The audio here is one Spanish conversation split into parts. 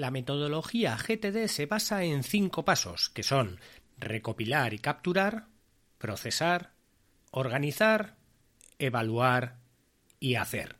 La metodología GTD se basa en cinco pasos, que son recopilar y capturar, procesar, organizar, evaluar y hacer.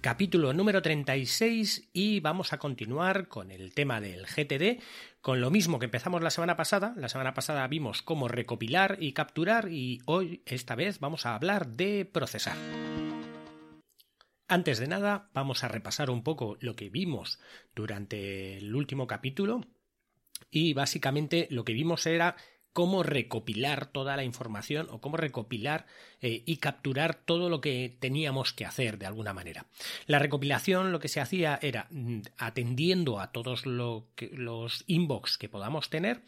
Capítulo número 36 y vamos a continuar con el tema del GTD, con lo mismo que empezamos la semana pasada. La semana pasada vimos cómo recopilar y capturar y hoy, esta vez, vamos a hablar de procesar. Antes de nada, vamos a repasar un poco lo que vimos durante el último capítulo y básicamente lo que vimos era cómo recopilar toda la información o cómo recopilar eh, y capturar todo lo que teníamos que hacer de alguna manera. La recopilación lo que se hacía era mm, atendiendo a todos los inbox que podamos tener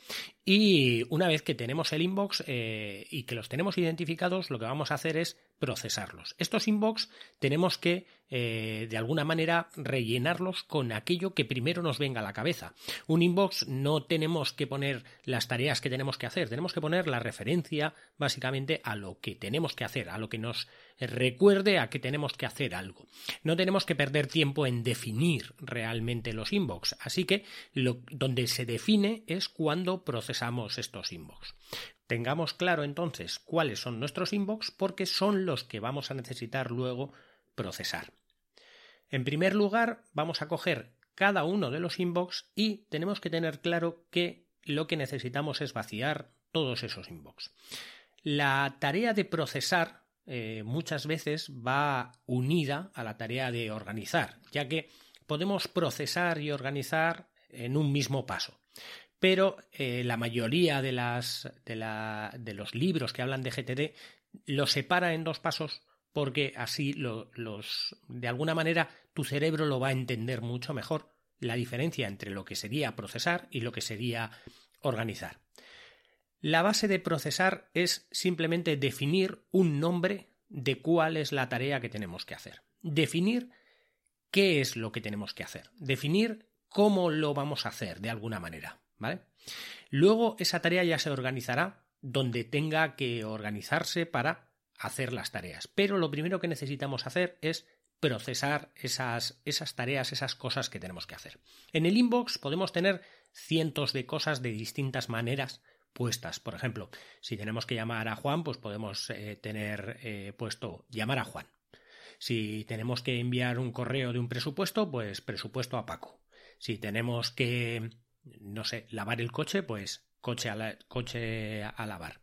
y una vez que tenemos el inbox eh, y que los tenemos identificados, lo que vamos a hacer es procesarlos. Estos inbox tenemos que, eh, de alguna manera, rellenarlos con aquello que primero nos venga a la cabeza. Un inbox no tenemos que poner las tareas que tenemos que hacer, tenemos que poner la referencia básicamente a lo que tenemos que hacer, a lo que nos recuerde a que tenemos que hacer algo. No tenemos que perder tiempo en definir realmente los inbox, así que lo, donde se define es cuando procesamos estos inbox. Tengamos claro entonces cuáles son nuestros inbox porque son los que vamos a necesitar luego procesar. En primer lugar, vamos a coger cada uno de los inbox y tenemos que tener claro que lo que necesitamos es vaciar todos esos inbox. La tarea de procesar eh, muchas veces va unida a la tarea de organizar, ya que podemos procesar y organizar en un mismo paso. Pero eh, la mayoría de, los libros que hablan de GTD lo separa en dos pasos porque así los, de alguna manera tu cerebro lo va a entender mucho mejor la diferencia entre lo que sería procesar y lo que sería organizar. La base de procesar es simplemente definir un nombre de cuál es la tarea que tenemos que hacer. Definir qué es lo que tenemos que hacer. Definir cómo lo vamos a hacer de alguna manera. ¿Vale? Luego esa tarea ya se organizará donde tenga que organizarse para hacer las tareas. Pero lo primero que necesitamos hacer es procesar esas, esas tareas, esas cosas que tenemos que hacer. En el inbox podemos tener cientos de cosas de distintas maneras puestas. Por ejemplo, si tenemos que llamar a Juan, pues podemos eh, tener eh, puesto llamar a Juan. Si tenemos que enviar un correo de un presupuesto, pues presupuesto a Paco. Si tenemos que, no sé, lavar el coche, pues coche a, coche a lavar.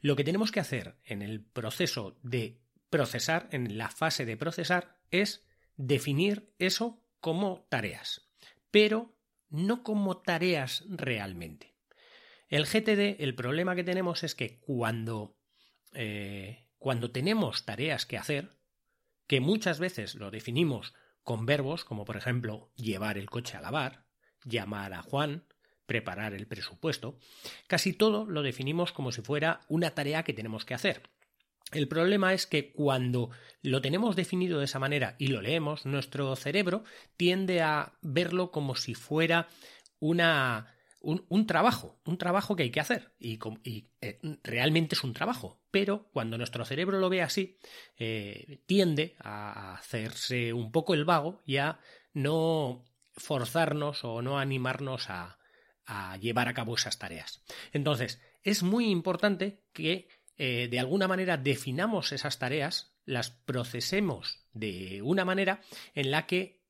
Lo que tenemos que hacer en el proceso de procesar, en la fase de procesar, es definir eso como tareas, pero no como tareas realmente. El GTD, el problema que tenemos es que cuando, eh, cuando tenemos tareas que hacer, que muchas veces lo definimos con verbos, como por ejemplo llevar el coche a lavar, llamar a Juan, preparar el presupuesto, casi todo lo definimos como si fuera una tarea que tenemos que hacer. El problema es que cuando lo tenemos definido de esa manera y lo leemos, nuestro cerebro tiende a verlo como si fuera una un, trabajo, un trabajo que hay que hacer y, eh, realmente es un trabajo, pero cuando nuestro cerebro lo ve así, eh, tiende a hacerse un poco el vago y a no forzarnos o no animarnos a, llevar a cabo esas tareas. Entonces, es muy importante que eh, de alguna manera definamos esas tareas, las procesemos de una manera en la que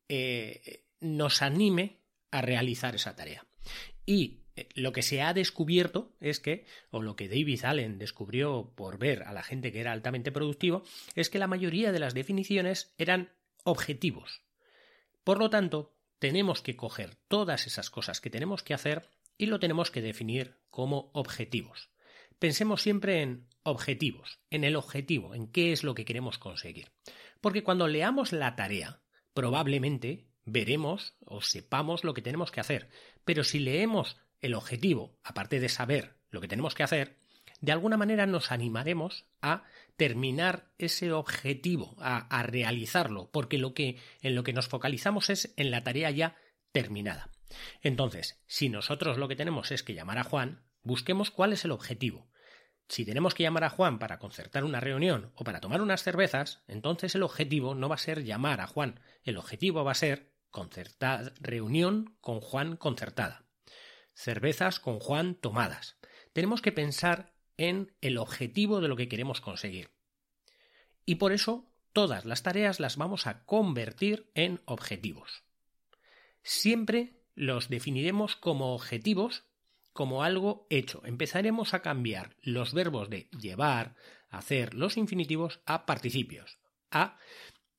nos anime a realizar esa tarea. Y eh, lo que se ha descubierto es que, o lo que David Allen descubrió por ver a la gente que era altamente productivo, es que la mayoría de las definiciones eran objetivos. Por lo tanto, tenemos que coger todas esas cosas que tenemos que hacer y lo tenemos que definir como objetivos. Pensemos siempre en objetivos, en el objetivo, en qué es lo que queremos conseguir. Porque cuando leamos la tarea, probablemente veremos o sepamos lo que tenemos que hacer. Pero si leemos el objetivo, aparte de saber lo que tenemos que hacer, de alguna manera nos animaremos a terminar ese objetivo, a, a, realizarlo, porque lo que, en lo que nos focalizamos es en la tarea ya terminada. Entonces, si nosotros lo que tenemos es que llamar a Juan, busquemos cuál es el objetivo. Si tenemos que llamar a Juan para concertar una reunión o para tomar unas cervezas, entonces el objetivo no va a ser llamar a Juan, el objetivo va a ser concertar reunión con Juan concertada. Cervezas con Juan tomadas. Tenemos que pensar en el objetivo de lo que queremos conseguir. Y por eso todas las tareas las vamos a convertir en objetivos. Siempre los definiremos como objetivos como algo hecho. Empezaremos a cambiar los verbos de llevar, hacer, los infinitivos a participios. A,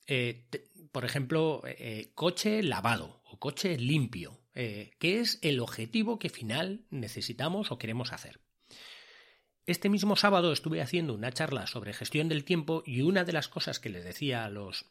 eh, por ejemplo, eh, coche lavado o coche limpio, eh, que es el objetivo que final necesitamos o queremos hacer. Este mismo sábado estuve haciendo una charla sobre gestión del tiempo y una de las cosas que les decía a los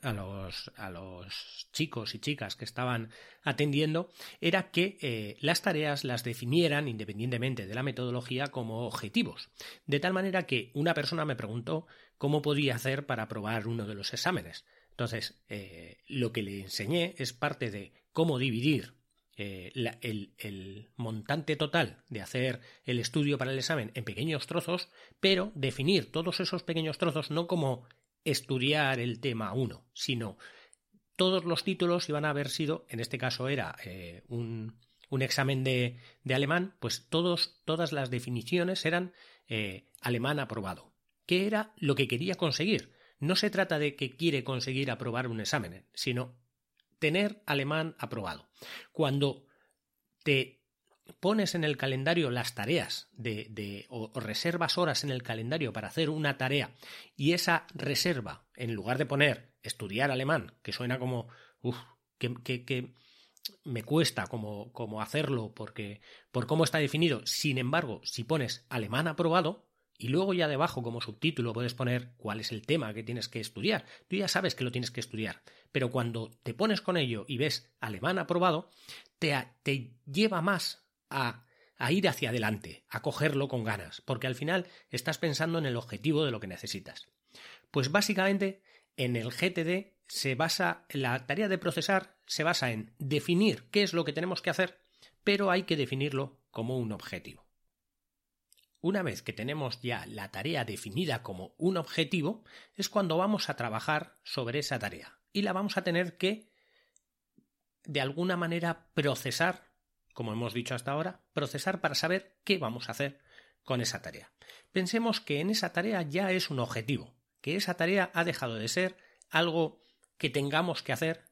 a los, a los chicos y chicas que estaban atendiendo era que eh, las tareas las definieran independientemente de la metodología como objetivos. De tal manera que una persona me preguntó cómo podía hacer para aprobar uno de los exámenes. Entonces, eh, lo que le enseñé es parte de cómo dividir eh, el, montante total de hacer el estudio para el examen en pequeños trozos, pero definir todos esos pequeños trozos no como estudiar el tema 1, sino todos los títulos iban a haber sido, en este caso era eh, un, un, examen de, de, alemán, pues todos, todas las definiciones eran eh, alemán aprobado. ¿Qué era lo que quería conseguir? No se trata de que quiere conseguir aprobar un examen, sino tener alemán aprobado. Cuando te pones en el calendario las tareas de, o, reservas horas en el calendario para hacer una tarea y esa reserva, en lugar de poner estudiar alemán, que suena como, uff, que, que, me cuesta como, como hacerlo porque por cómo está definido, sin embargo, si pones alemán aprobado, y luego ya debajo como subtítulo puedes poner cuál es el tema que tienes que estudiar. Tú ya sabes que lo tienes que estudiar, pero cuando te pones con ello y ves alemán aprobado, te, lleva más a, ir hacia adelante, a cogerlo con ganas, porque al final estás pensando en el objetivo de lo que necesitas. Pues básicamente en el GTD se basa, la tarea de procesar se basa en definir qué es lo que tenemos que hacer, pero hay que definirlo como un objetivo. Una vez que tenemos ya la tarea definida como un objetivo, es cuando vamos a trabajar sobre esa tarea y la vamos a tener que, de alguna manera, procesar como hemos dicho hasta ahora, procesar para saber qué vamos a hacer con esa tarea. Pensemos que en esa tarea ya es un objetivo, que esa tarea ha dejado de ser algo que tengamos que hacer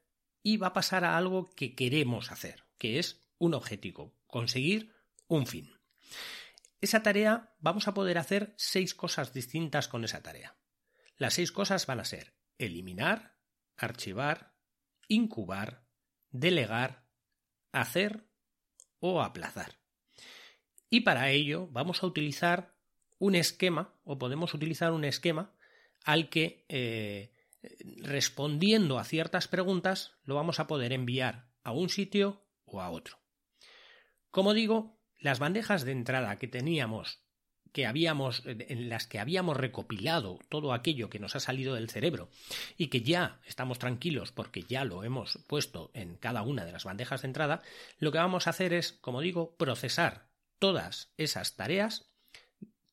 y va a pasar a algo que queremos hacer, que es un objetivo, conseguir un fin. Esa tarea vamos a poder hacer seis cosas distintas con esa tarea. Las seis cosas van a ser eliminar, archivar, incubar, delegar, hacer, o aplazar. Y para ello vamos a utilizar un esquema, o podemos utilizar un esquema al que, eh, respondiendo a ciertas preguntas, lo vamos a poder enviar a un sitio o a otro. Como digo, las bandejas de entrada que teníamos que habíamos, en las que habíamos recopilado todo aquello que nos ha salido del cerebro y que ya estamos tranquilos porque ya lo hemos puesto en cada una de las bandejas de entrada, lo que vamos a hacer es, como digo, procesar todas esas tareas,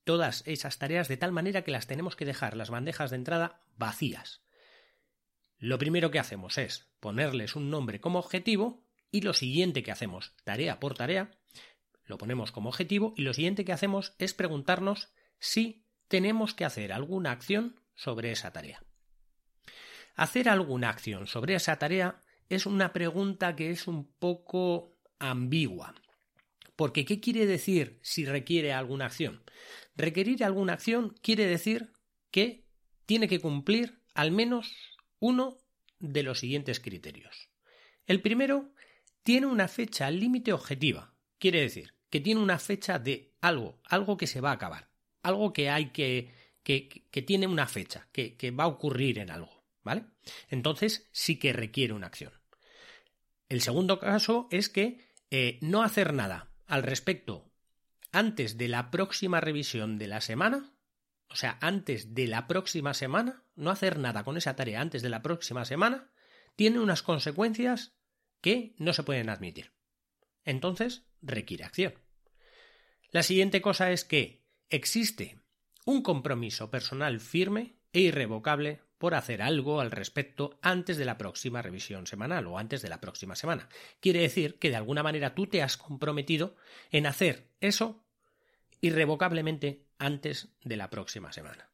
todas esas tareas de tal manera que las tenemos que dejar las bandejas de entrada vacías. Lo primero que hacemos es ponerles un nombre como objetivo y lo siguiente que hacemos, tarea por tarea, lo ponemos como objetivo y lo siguiente que hacemos es preguntarnos si tenemos que hacer alguna acción sobre esa tarea. Hacer alguna acción sobre esa tarea es una pregunta que es un poco ambigua. Porque ¿qué quiere decir si requiere alguna acción? Requerir alguna acción quiere decir que tiene que cumplir al menos uno de los siguientes criterios. El primero tiene una fecha límite objetiva, quiere decir que tiene una fecha de algo, algo que se va a acabar, algo que hay que, que, tiene una fecha, que, que va a ocurrir en algo, ¿vale? Entonces sí que requiere una acción. El segundo caso es que eh, no hacer nada al respecto antes de la próxima revisión de la semana, o sea, antes de la próxima semana, no hacer nada con esa tarea antes de la próxima semana, tiene unas consecuencias que no se pueden admitir. Entonces, requiere acción. La siguiente cosa es que existe un compromiso personal firme e irrevocable por hacer algo al respecto antes de la próxima revisión semanal o antes de la próxima semana. Quiere decir que de alguna manera tú te has comprometido en hacer eso irrevocablemente antes de la próxima semana.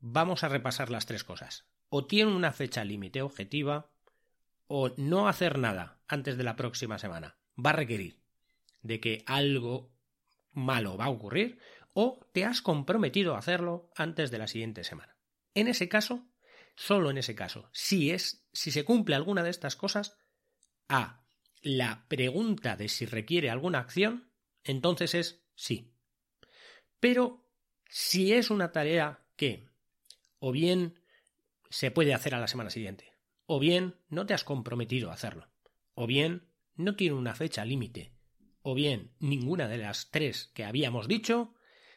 Vamos a repasar las tres cosas. O tiene una fecha límite objetiva, o no hacer nada antes de la próxima semana va a requerir de que algo malo va a ocurrir, o te has comprometido a hacerlo antes de la siguiente semana. En ese caso, solo en ese caso, si es, si se cumple alguna de estas cosas, a la pregunta de si requiere alguna acción, entonces es sí. Pero si es una tarea que o bien se puede hacer a la semana siguiente, o bien no te has comprometido a hacerlo, o bien no tiene una fecha límite, o bien ninguna de las tres que habíamos dicho,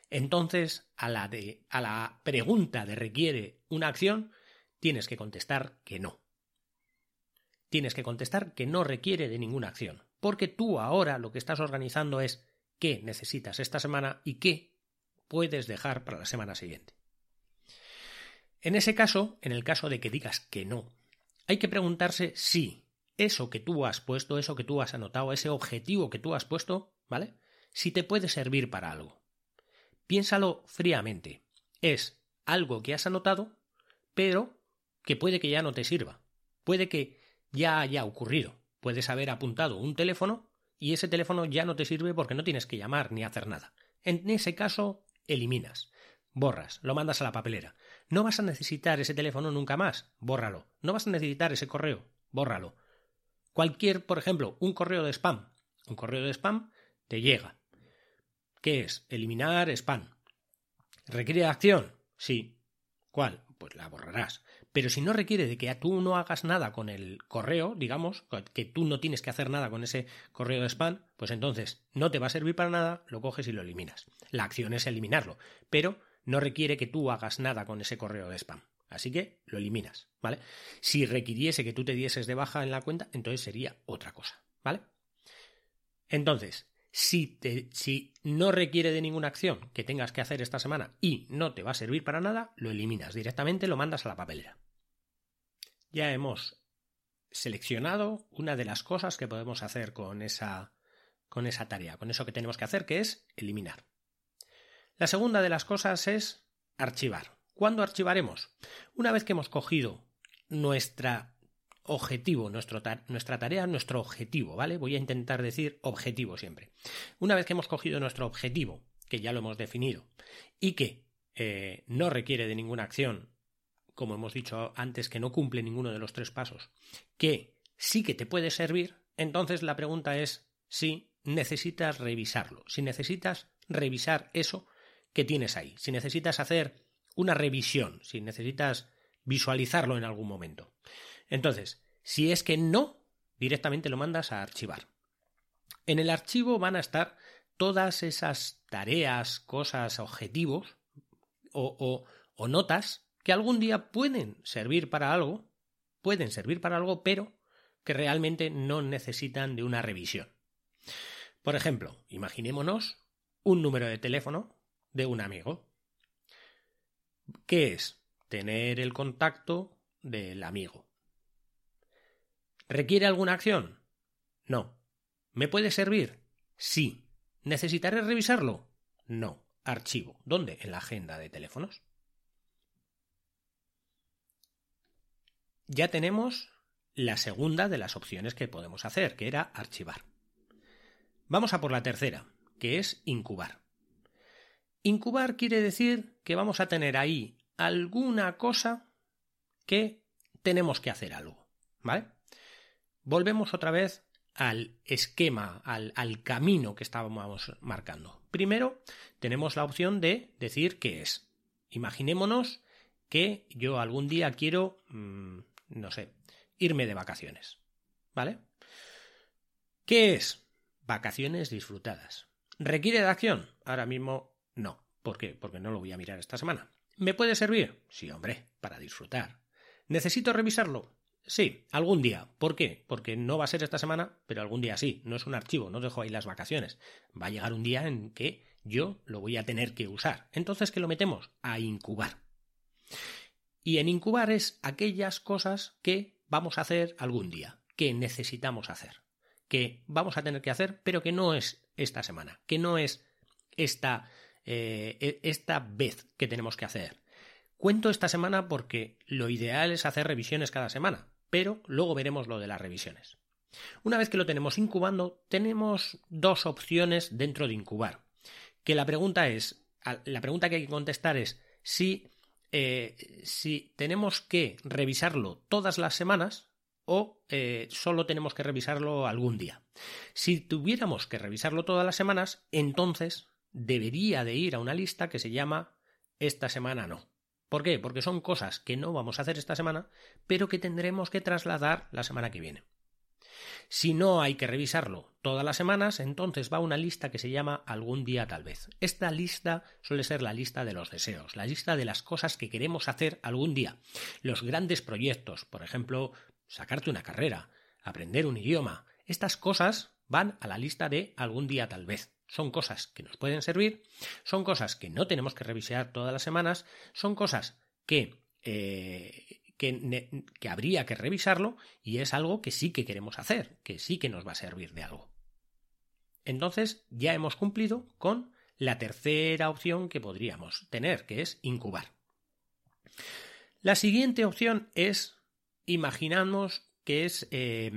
entonces, a la, de, a la pregunta de requiere una acción, tienes que contestar que no. Tienes que contestar que no requiere de ninguna acción, porque tú ahora lo que estás organizando es qué necesitas esta semana y qué puedes dejar para la semana siguiente. En ese caso, en el caso de que digas que no, hay que preguntarse si eso que tú has puesto, eso que tú has anotado, ese objetivo que tú has puesto, ¿vale? Si te puede servir para algo. Piénsalo fríamente. Es algo que has anotado, pero que puede que ya no te sirva. Puede que ya haya ocurrido. Puedes haber apuntado un teléfono y ese teléfono ya no te sirve porque no tienes que llamar ni hacer nada. En ese caso, eliminas. Borras, lo mandas a la papelera. No vas a necesitar ese teléfono nunca más, bórralo. No vas a necesitar ese correo, bórralo. Cualquier, por ejemplo, un correo de spam. Un correo de spam te llega. ¿Qué es? Eliminar spam. ¿Requiere acción? Sí. ¿Cuál? Pues la borrarás. Pero si no requiere de que tú no hagas nada con el correo, digamos, que tú no tienes que hacer nada con ese correo de spam, pues entonces no te va a servir para nada, lo coges y lo eliminas. La acción es eliminarlo, pero no requiere que tú hagas nada con ese correo de spam. Así que lo eliminas, ¿vale? Si requiriese que tú te dieses de baja en la cuenta, entonces sería otra cosa, ¿vale? Entonces, si, si no requiere de ninguna acción que tengas que hacer esta semana y no te va a servir para nada, lo eliminas directamente, lo mandas a la papelera. Ya hemos seleccionado una de las cosas que podemos hacer con esa, con esa tarea, con eso que tenemos que hacer, que es eliminar. La segunda de las cosas es archivar. ¿Cuándo archivaremos? Una vez que hemos cogido nuestra objetivo, nuestra tarea, nuestro objetivo, ¿vale? Voy a intentar decir objetivo siempre. Una vez que hemos cogido nuestro objetivo, que ya lo hemos definido, y que eh, no requiere de ninguna acción, como hemos dicho antes, que no cumple ninguno de los tres pasos, que sí que te puede servir, entonces la pregunta es si necesitas revisarlo, si necesitas revisar eso que tienes ahí, si necesitas hacer una revisión, si necesitas visualizarlo en algún momento. Entonces, si es que no, directamente lo mandas a archivar. En el archivo van a estar todas esas tareas, cosas, objetivos o, o, notas que algún día pueden servir para algo, pueden servir para algo, pero que realmente no necesitan de una revisión. Por ejemplo, imaginémonos un número de teléfono de un amigo. ¿Qué es? Tener el contacto del amigo. ¿Requiere alguna acción? No. ¿Me puede servir? Sí. ¿Necesitaré revisarlo? No. Archivo. ¿Dónde? En la agenda de teléfonos. Ya tenemos la segunda de las opciones que podemos hacer, que era archivar. Vamos a por la tercera, que es incubar. Incubar quiere decir que vamos a tener ahí alguna cosa que tenemos que hacer algo, ¿vale? Volvemos otra vez al esquema, al, camino que estábamos marcando. Primero, tenemos la opción de decir qué es. Imaginémonos que yo algún día quiero, mmm, no sé, irme de vacaciones. ¿Vale? ¿Qué es? Vacaciones disfrutadas. ¿Requiere de acción? Ahora mismo no. ¿Por qué? Porque no lo voy a mirar esta semana. ¿Me puede servir? Sí, hombre, para disfrutar. ¿Necesito revisarlo? Sí, algún día. ¿Por qué? Porque no va a ser esta semana, pero algún día sí. No es un archivo, no dejo ahí las vacaciones. Va a llegar un día en que yo lo voy a tener que usar. Entonces, ¿qué lo metemos? A incubar. Y en incubar es aquellas cosas que vamos a hacer algún día, que necesitamos hacer, que vamos a tener que hacer, pero que no es esta semana, que no es esta, eh, e, esta vez que tenemos que hacer. Cuento esta semana porque lo ideal es hacer revisiones cada semana, pero luego veremos lo de las revisiones. Una vez que lo tenemos incubando, tenemos dos opciones dentro de incubar. Que la pregunta es, la pregunta que hay que contestar es si eh, si tenemos que revisarlo todas las semanas o eh, solo tenemos que revisarlo algún día. Si tuviéramos que revisarlo todas las semanas, entonces debería de ir a una lista que se llama esta semana no. ¿Por qué? Porque son cosas que no vamos a hacer esta semana, pero que tendremos que trasladar la semana que viene. Si no hay que revisarlo todas las semanas, entonces va una lista que se llama algún día tal vez. Esta lista suele ser la lista de los deseos, la lista de las cosas que queremos hacer algún día. Los grandes proyectos, por ejemplo, sacarte una carrera, aprender un idioma. Estas cosas van a la lista de algún día tal vez. Son cosas que nos pueden servir, son cosas que no tenemos que revisar todas las semanas, son cosas que eh, que, habría que revisarlo y es algo que sí que queremos hacer, que sí que nos va a servir de algo. Entonces ya hemos cumplido con la tercera opción que podríamos tener, que es incubar. La siguiente opción es, imaginamos que es, eh,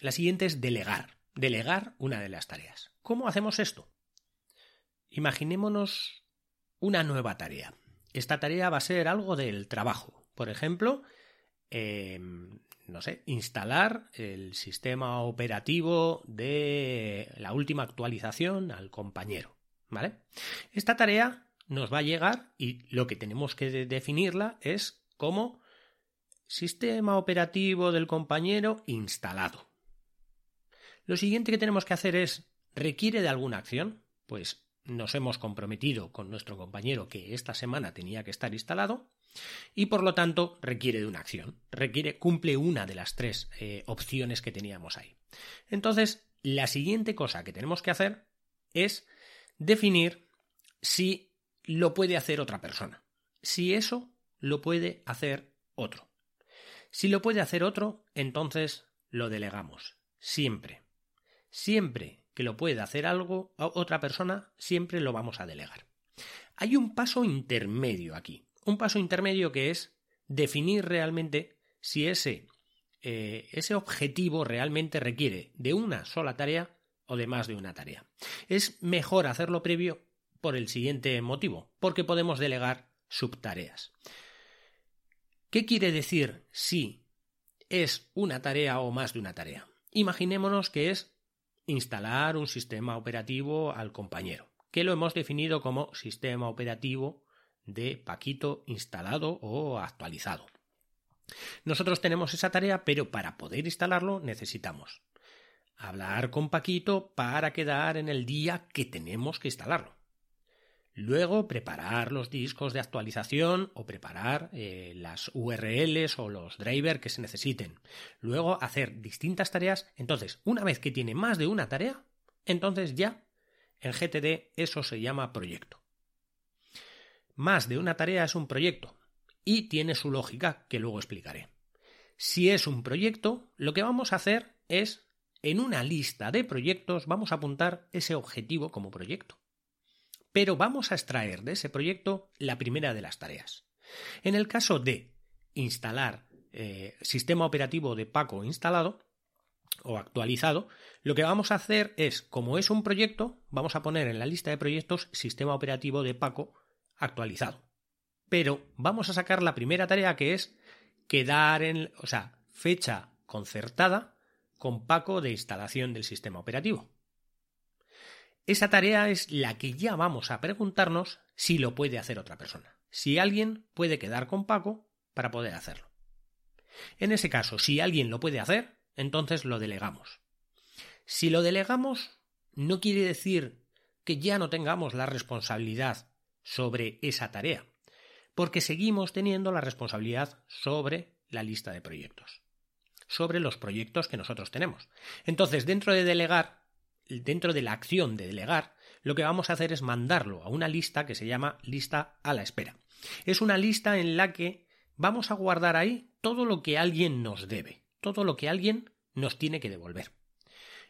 la siguiente es delegar, delegar una de las tareas. ¿Cómo hacemos esto? Imaginémonos una nueva tarea. Esta tarea va a ser algo del trabajo. Por ejemplo, Em, no sé, instalar el sistema operativo de la última actualización al compañero. ¿Vale? Esta tarea nos va a llegar y lo que tenemos que definirla es como sistema operativo del compañero instalado. Lo siguiente que tenemos que hacer es, ¿requiere de alguna acción? Pues nos hemos comprometido con nuestro compañero que esta semana tenía que estar instalado y por lo tanto requiere de una acción, requiere, cumple una de las tres eh, opciones que teníamos ahí. Entonces, la siguiente cosa que tenemos que hacer es definir si lo puede hacer otra persona, si eso lo puede hacer otro. Si lo puede hacer otro, entonces lo delegamos, siempre. Siempre que lo pueda hacer algo otra persona, siempre lo vamos a delegar. Hay un paso intermedio aquí un paso intermedio que es definir realmente si ese, eh, ese objetivo realmente requiere de una sola tarea o de más de una tarea. Es mejor hacerlo previo por el siguiente motivo, porque podemos delegar subtareas. ¿Qué quiere decir si es una tarea o más de una tarea? Imaginémonos que es instalar un sistema operativo al compañero, que lo hemos definido como sistema operativo de Paquito instalado o actualizado. Nosotros tenemos esa tarea, pero para poder instalarlo necesitamos hablar con Paquito para quedar en el día que tenemos que instalarlo. Luego preparar los discos de actualización o preparar eh, las URLs o los drivers que se necesiten. Luego hacer distintas tareas. Entonces, una vez que tiene más de una tarea, entonces ya en GTD eso se llama proyecto. Más de una tarea es un proyecto y tiene su lógica que luego explicaré. Si es un proyecto, lo que vamos a hacer es, en una lista de proyectos, vamos a apuntar ese objetivo como proyecto. Pero vamos a extraer de ese proyecto la primera de las tareas. En el caso de instalar eh, sistema operativo de Paco instalado o actualizado, lo que vamos a hacer es, como es un proyecto, vamos a poner en la lista de proyectos sistema operativo de Paco actualizado. Pero vamos a sacar la primera tarea que es quedar en, o sea, fecha concertada con Paco de instalación del sistema operativo. Esa tarea es la que ya vamos a preguntarnos si lo puede hacer otra persona. Si alguien puede quedar con Paco para poder hacerlo. En ese caso, si alguien lo puede hacer, entonces lo delegamos. Si lo delegamos, no quiere decir que ya no tengamos la responsabilidad sobre esa tarea, porque seguimos teniendo la responsabilidad sobre la lista de proyectos, sobre los proyectos que nosotros tenemos. Entonces, dentro de delegar, dentro de la acción de delegar, lo que vamos a hacer es mandarlo a una lista que se llama lista a la espera. Es una lista en la que vamos a guardar ahí todo lo que alguien nos debe, todo lo que alguien nos tiene que devolver.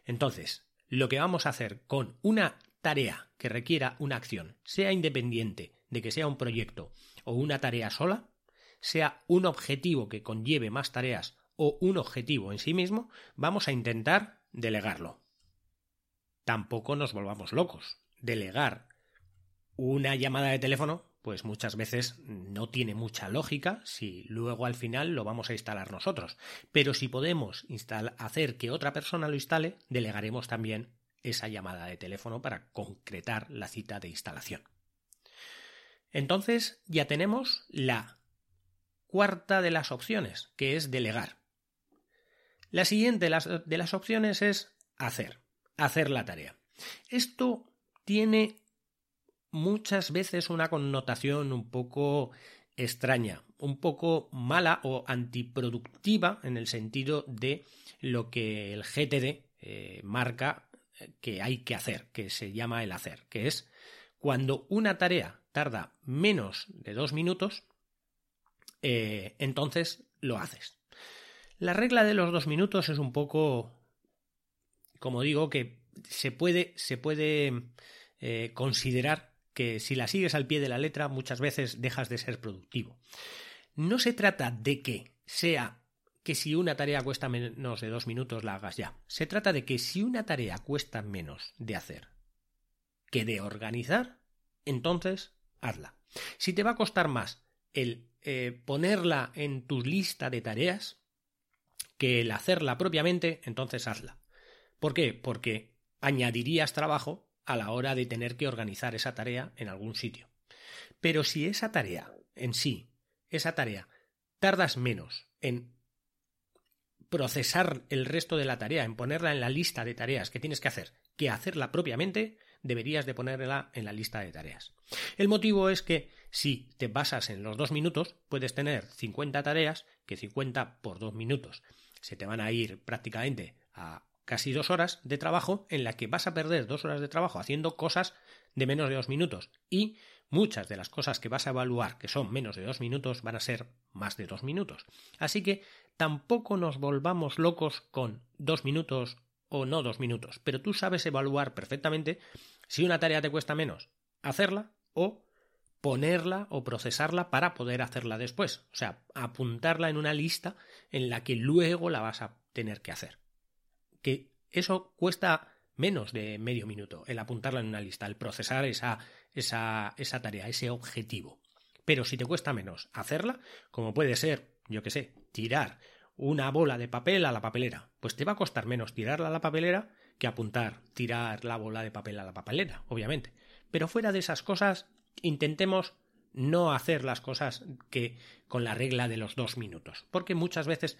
Entonces, lo que vamos a hacer con una tarea que requiera una acción, sea independiente de que sea un proyecto o una tarea sola, sea un objetivo que conlleve más tareas o un objetivo en sí mismo, vamos a intentar delegarlo. Tampoco nos volvamos locos. Delegar una llamada de teléfono pues muchas veces no tiene mucha lógica si luego al final lo vamos a instalar nosotros. Pero si podemos hacer que otra persona lo instale, delegaremos también esa llamada de teléfono para concretar la cita de instalación. Entonces ya tenemos la cuarta de las opciones, que es delegar. La siguiente de las opciones es hacer, hacer la tarea. Esto tiene muchas veces una connotación un poco extraña, un poco mala o antiproductiva en el sentido de lo que el GTD eh, marca eh, que hay que hacer, que se llama el hacer, que es cuando una tarea tarda menos de dos minutos, eh, entonces lo haces. La regla de los dos minutos es un poco, como digo, que se puede, se puede considerar que si la sigues al pie de la letra muchas veces dejas de ser productivo. No se trata de que sea que si una tarea cuesta menos de dos minutos la hagas ya. Se trata de que si una tarea cuesta menos de hacer que de organizar, entonces hazla. Si te va a costar más el eh, ponerla en tu lista de tareas que el hacerla propiamente, entonces hazla. ¿Por qué? Porque añadirías trabajo a la hora de tener que organizar esa tarea en algún sitio. Pero si esa tarea en sí, esa tarea, tardas menos en procesar el resto de la tarea, en ponerla en la lista de tareas que tienes que hacer, que hacerla propiamente, deberías de ponerla en la lista de tareas. El motivo es que si te basas en los dos minutos, puedes tener 50 tareas, que 50 por dos minutos se te van a ir prácticamente a casi dos horas de trabajo en la que vas a perder dos horas de trabajo haciendo cosas de menos de dos minutos y muchas de las cosas que vas a evaluar que son menos de dos minutos van a ser más de dos minutos. Así que tampoco nos volvamos locos con dos minutos o no dos minutos, pero tú sabes evaluar perfectamente si una tarea te cuesta menos hacerla o ponerla o procesarla para poder hacerla después. O sea, apuntarla en una lista en la que luego la vas a tener que hacer que eso cuesta menos de medio minuto, el apuntarla en una lista, el procesar esa, esa, esa tarea, ese objetivo. Pero si te cuesta menos hacerla, como puede ser, yo qué sé, tirar una bola de papel a la papelera, pues te va a costar menos tirarla a la papelera que apuntar, tirar la bola de papel a la papelera, obviamente. Pero fuera de esas cosas, intentemos no hacer las cosas que con la regla de los dos minutos, porque muchas veces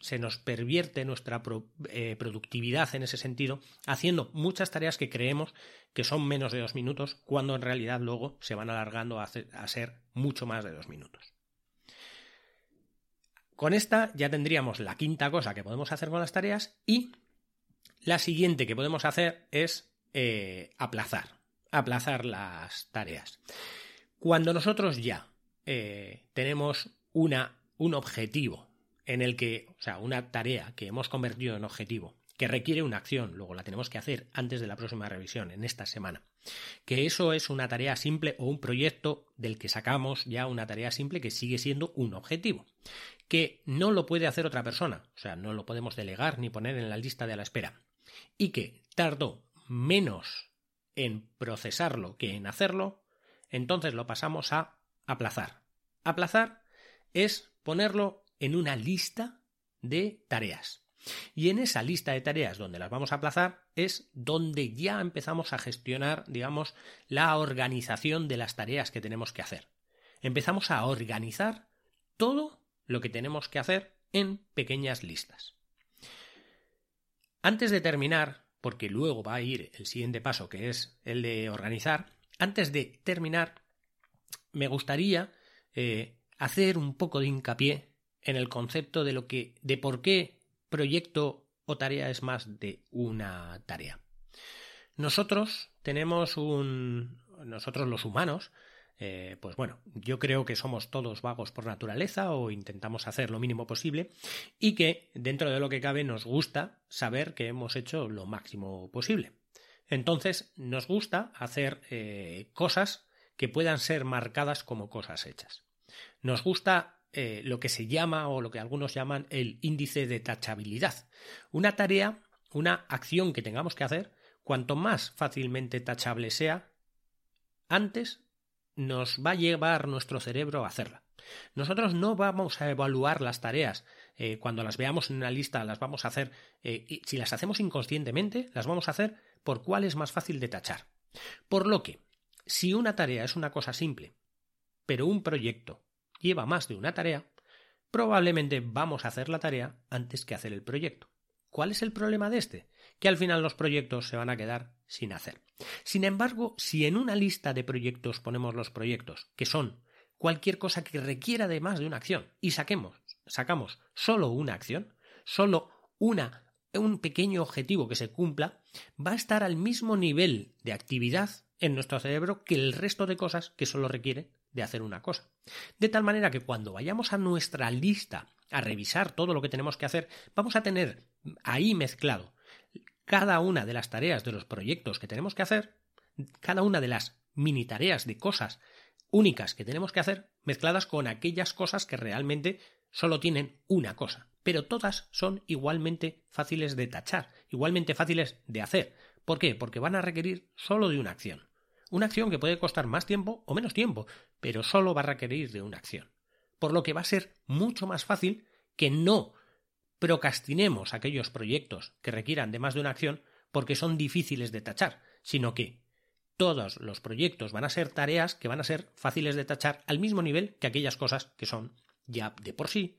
se nos pervierte nuestra eh, productividad en ese sentido, haciendo muchas tareas que creemos que son menos de dos minutos, cuando en realidad luego se van alargando a, ser mucho más de dos minutos. Con esta ya tendríamos la quinta cosa que podemos hacer con las tareas y la siguiente que podemos hacer es eh, aplazar, aplazar las tareas. Cuando nosotros ya eh, tenemos una, un objetivo en el que, o sea, una tarea que hemos convertido en objetivo, que requiere una acción, luego la tenemos que hacer antes de la próxima revisión, en esta semana. Que eso es una tarea simple o un proyecto del que sacamos ya una tarea simple que sigue siendo un objetivo. Que no lo puede hacer otra persona, o sea, no lo podemos delegar ni poner en la lista de la espera. Y que tardó menos en procesarlo que en hacerlo, entonces lo pasamos a aplazar. Aplazar es ponerlo en una lista de tareas. Y en esa lista de tareas donde las vamos a aplazar es donde ya empezamos a gestionar, digamos, la organización de las tareas que tenemos que hacer. Empezamos a organizar todo lo que tenemos que hacer en pequeñas listas. Antes de terminar, porque luego va a ir el siguiente paso, que es el de organizar, antes de terminar, me gustaría eh, hacer un poco de hincapié en el concepto de lo que, de por qué proyecto o tarea es más de una tarea. Nosotros tenemos un, nosotros los humanos, eh, pues bueno, yo creo que somos todos vagos por naturaleza o intentamos hacer lo mínimo posible y que dentro de lo que cabe nos gusta saber que hemos hecho lo máximo posible. Entonces nos gusta hacer eh, cosas que puedan ser marcadas como cosas hechas. Nos gusta eh, lo que se llama o lo que algunos llaman el índice de tachabilidad. Una tarea, una acción que tengamos que hacer, cuanto más fácilmente tachable sea, antes nos va a llevar nuestro cerebro a hacerla. Nosotros no vamos a evaluar las tareas eh, cuando las veamos en una lista, las vamos a hacer, si las hacemos inconscientemente, las vamos a hacer por cuál es más fácil de tachar. Por lo que, si una tarea es una cosa simple, pero un proyecto lleva más de una tarea, probablemente vamos a hacer la tarea antes que hacer el proyecto. ¿Cuál es el problema de este? Que al final los proyectos se van a quedar sin hacer. Sin embargo, si en una lista de proyectos ponemos los proyectos, que son cualquier cosa que requiera de más de una acción, y saquemos, sacamos solo una acción, solo una, un pequeño objetivo que se cumpla, va a estar al mismo nivel de actividad en nuestro cerebro que el resto de cosas que solo requiere de hacer una cosa. De tal manera que cuando vayamos a nuestra lista a revisar todo lo que tenemos que hacer, vamos a tener ahí mezclado cada una de las tareas de los proyectos que tenemos que hacer, cada una de las mini tareas de cosas únicas que tenemos que hacer, mezcladas con aquellas cosas que realmente solo tienen una cosa, pero todas son igualmente fáciles de tachar, igualmente fáciles de hacer. ¿Por qué? Porque van a requerir solo de una acción. Una acción que puede costar más tiempo o menos tiempo, pero solo va a requerir de una acción. Por lo que va a ser mucho más fácil que no procrastinemos aquellos proyectos que requieran de más de una acción porque son difíciles de tachar, sino que todos los proyectos van a ser tareas que van a ser fáciles de tachar al mismo nivel que aquellas cosas que son ya de por sí